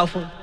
Powerful?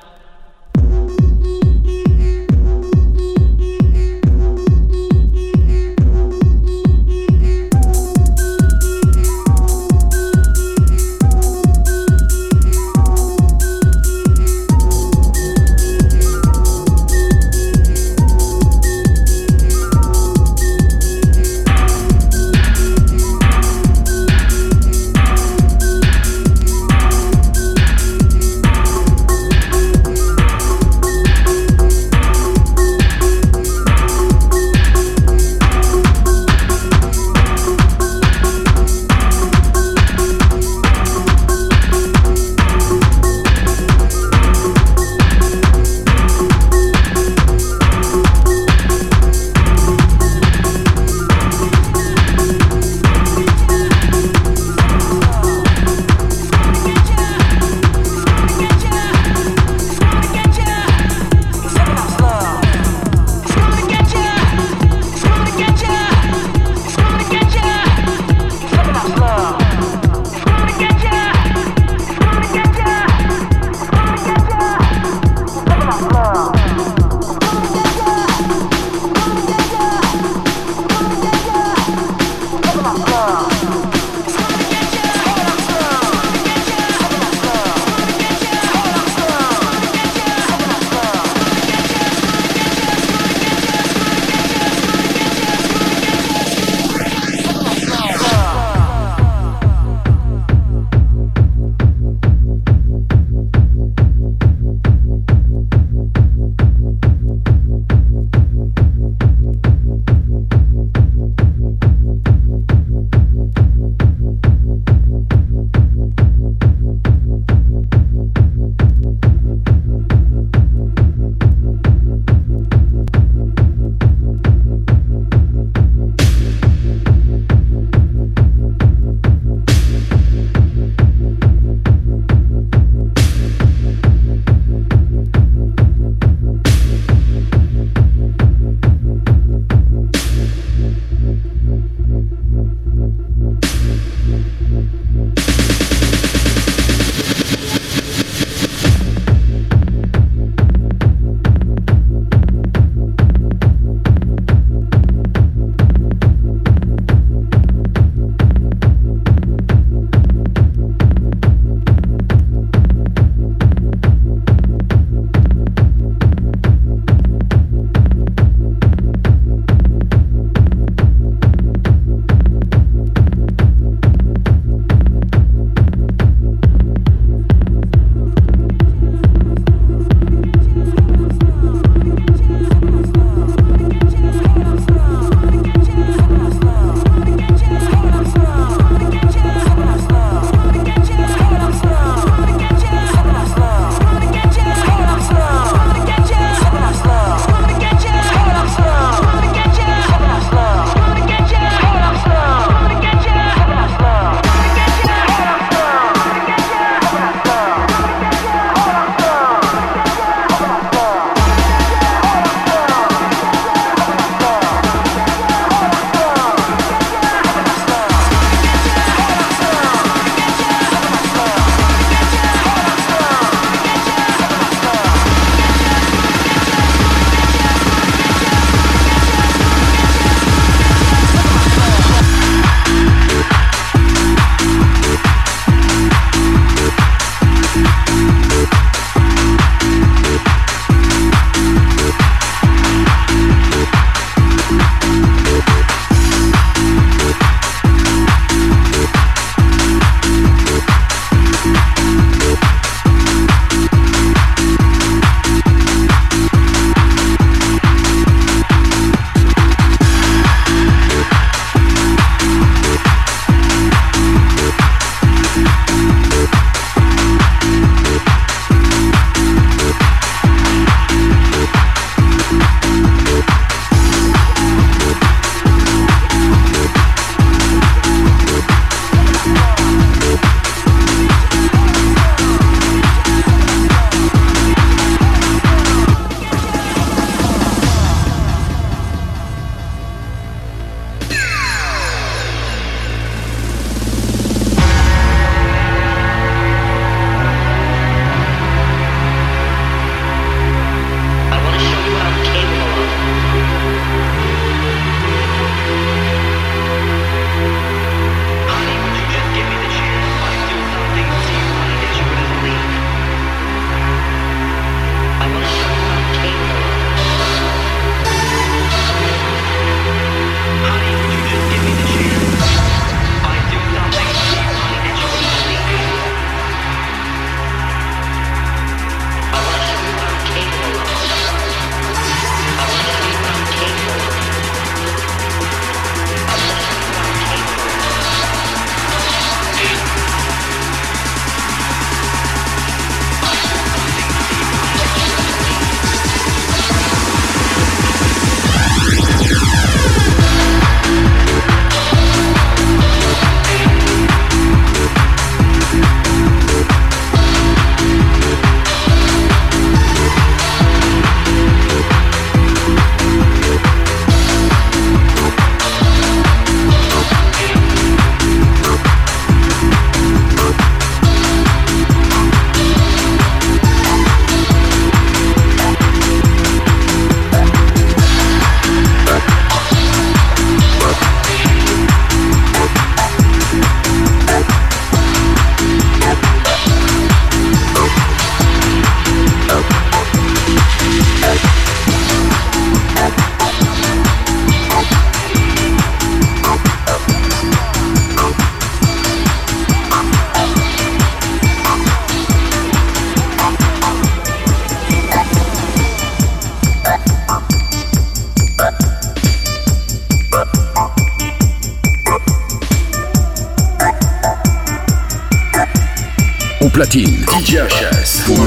CHS pour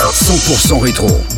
à 100% rétro.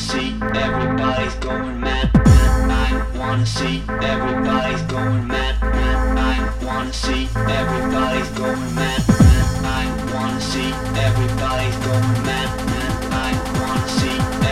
see everybody's going mad. I wanna see everybody's going mad. I wanna see everybody's going mad. I wanna see everybody's going mad. I wanna see.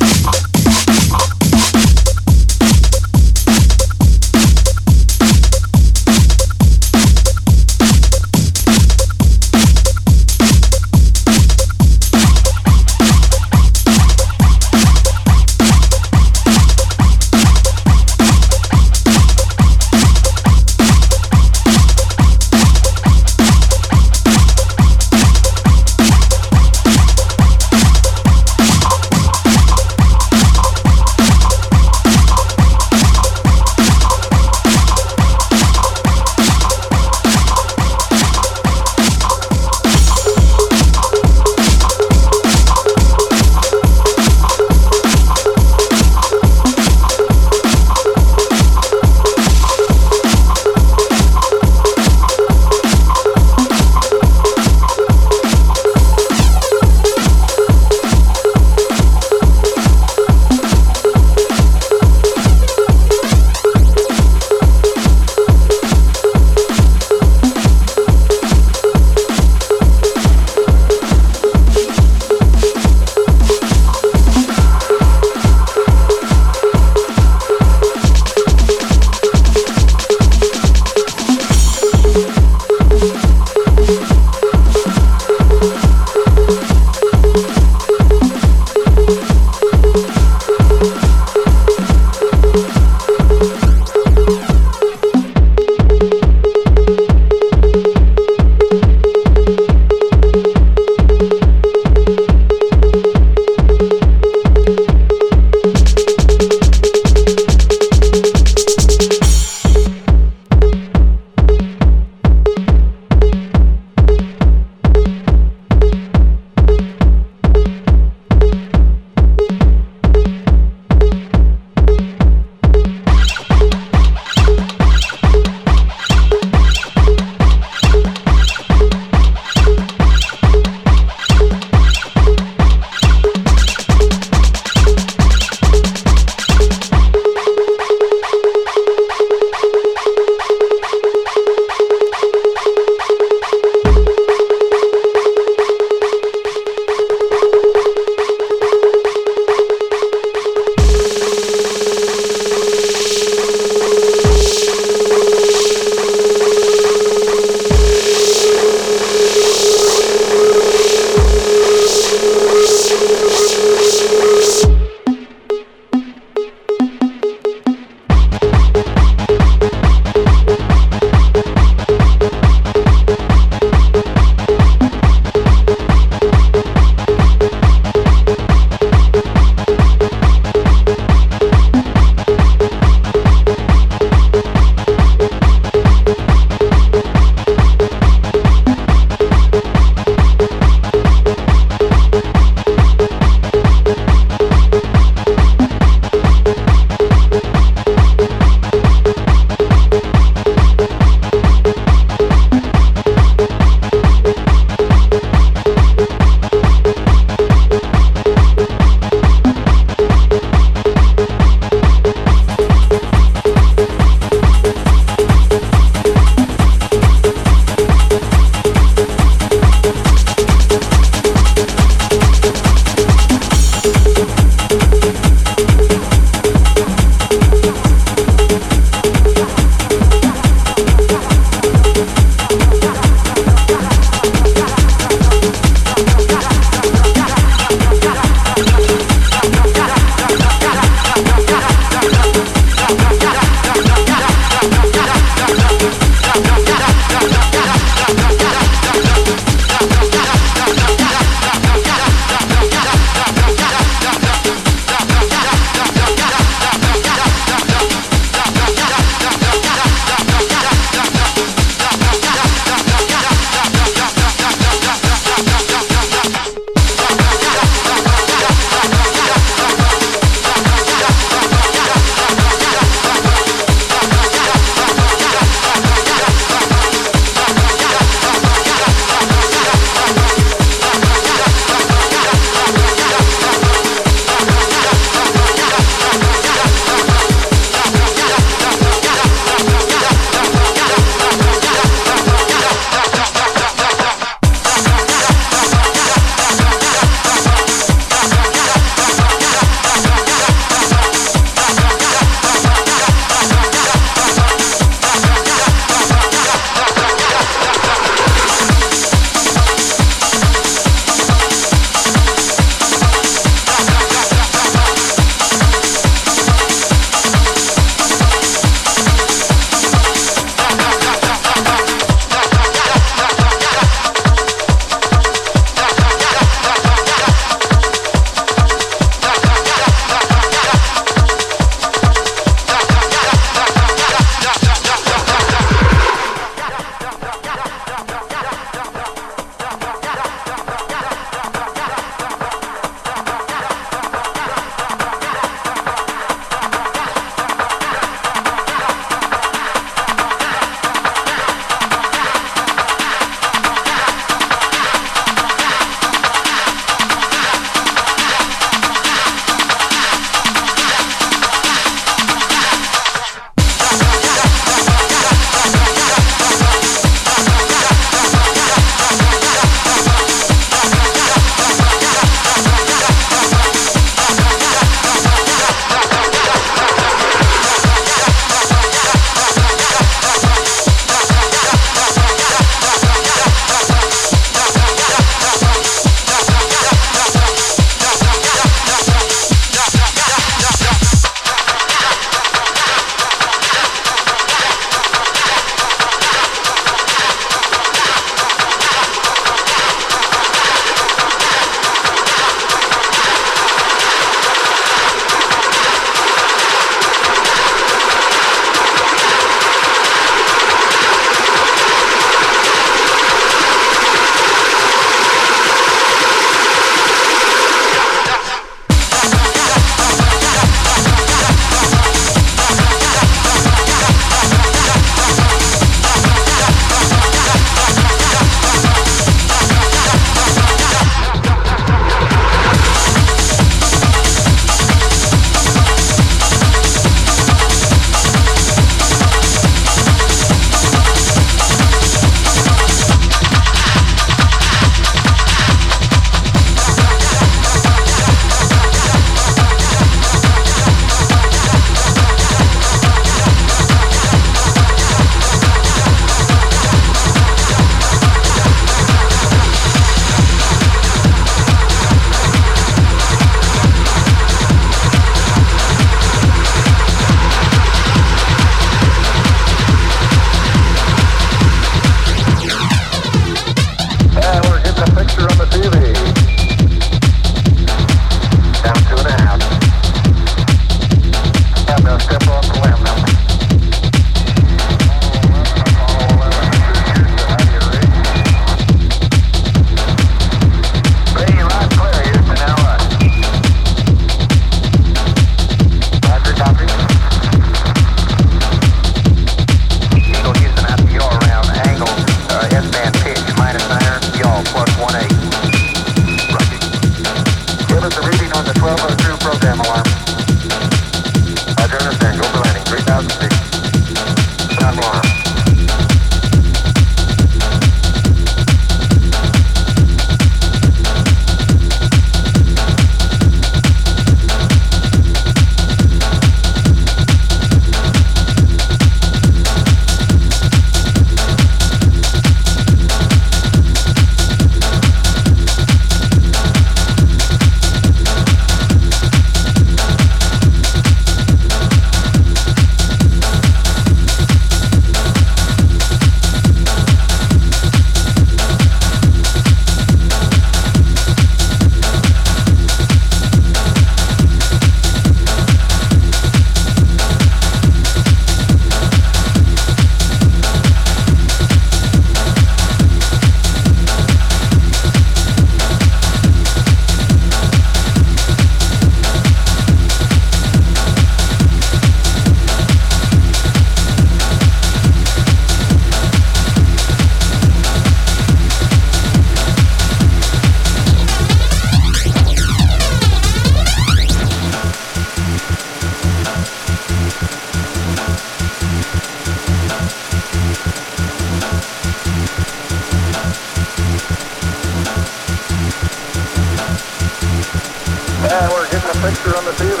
And we're getting a picture on the TV.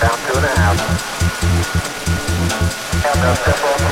Down two and a half. And the step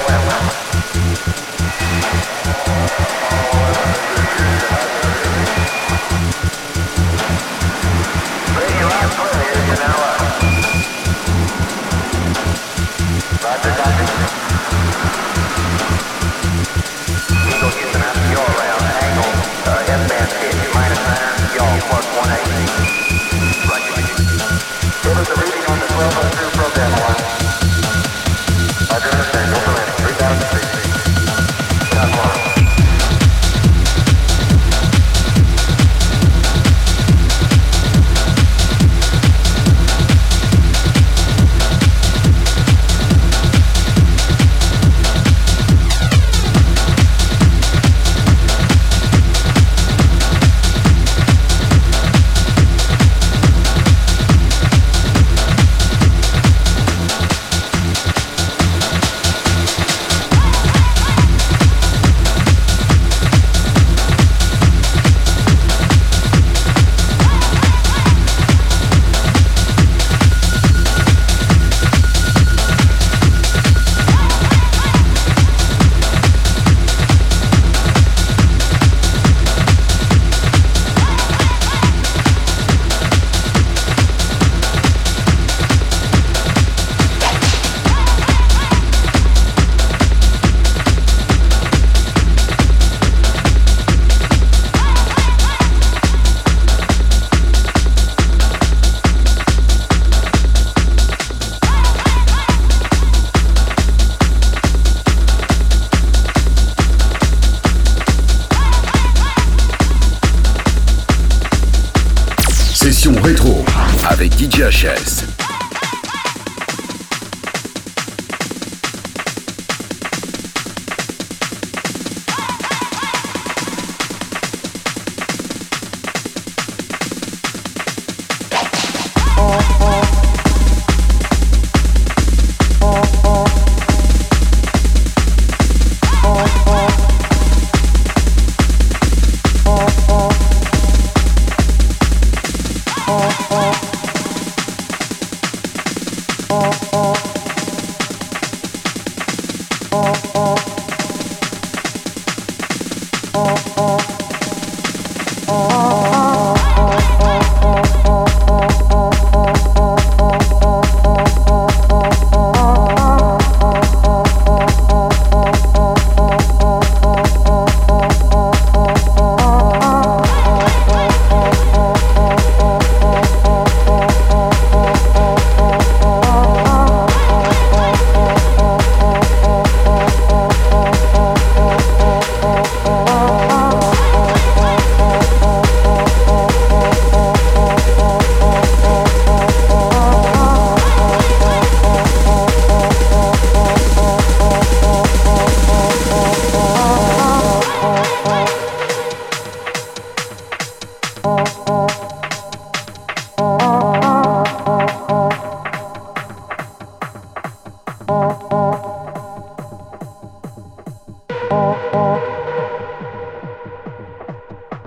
Sanchez.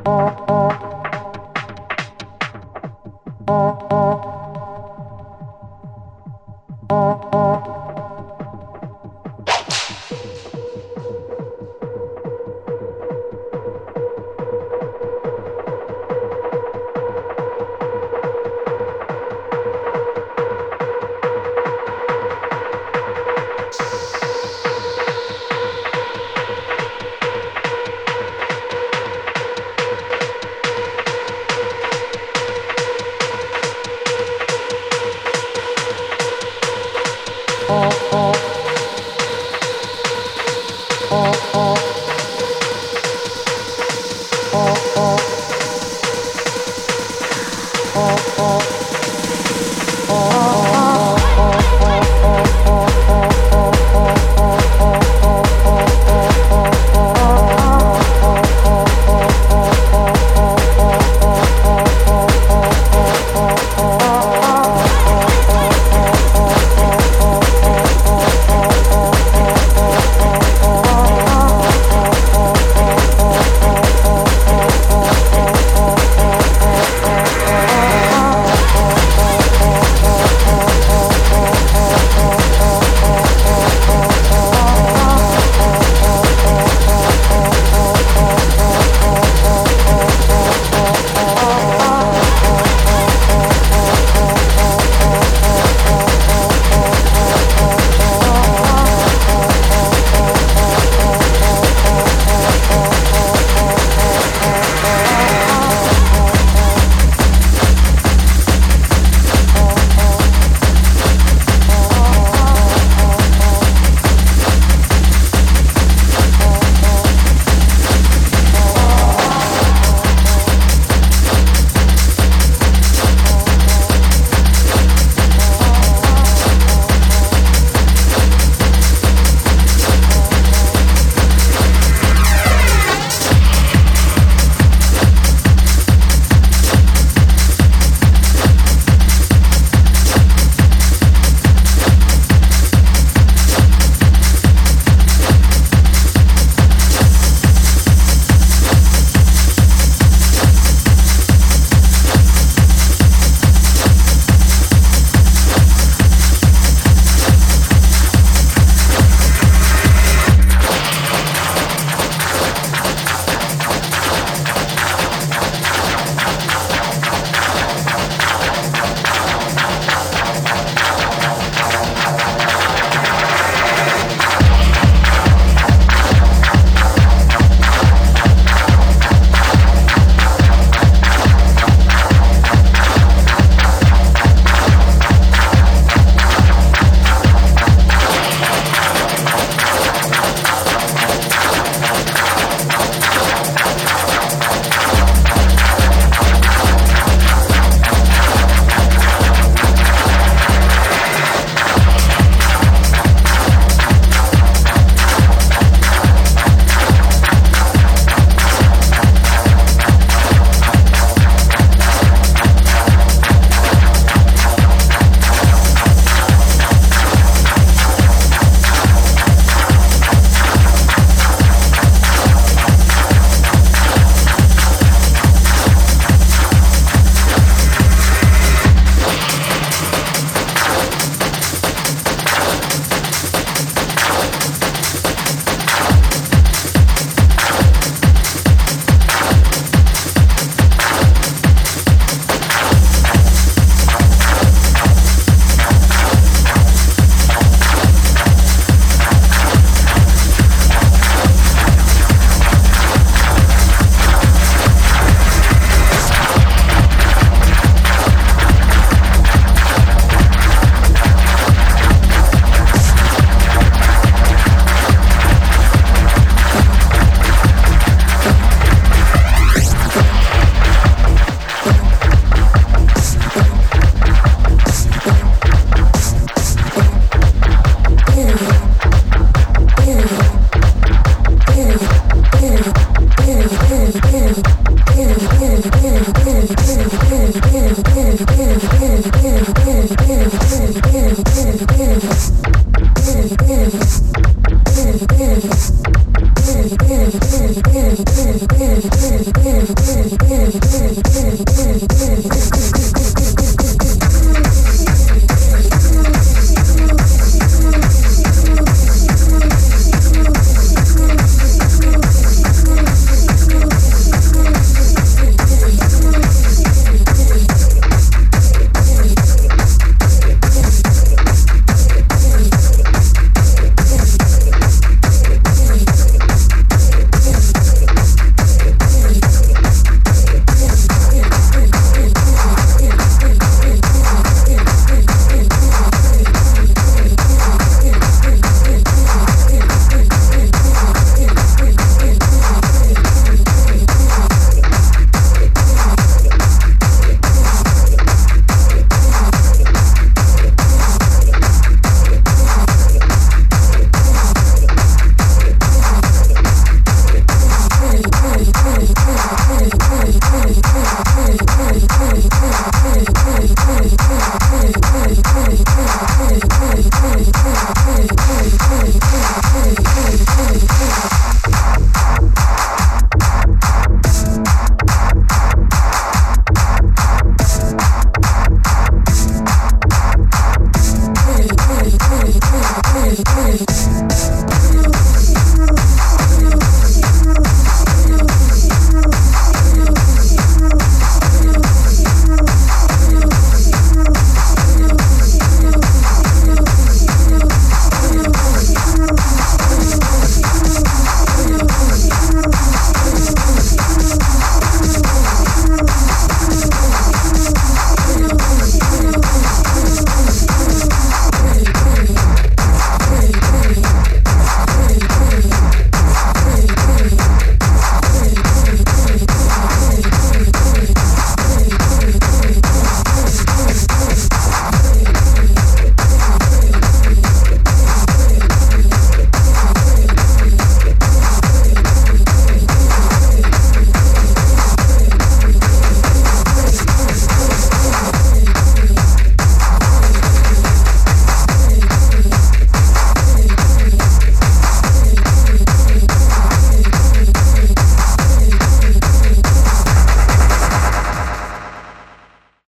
Oh, oh. oh.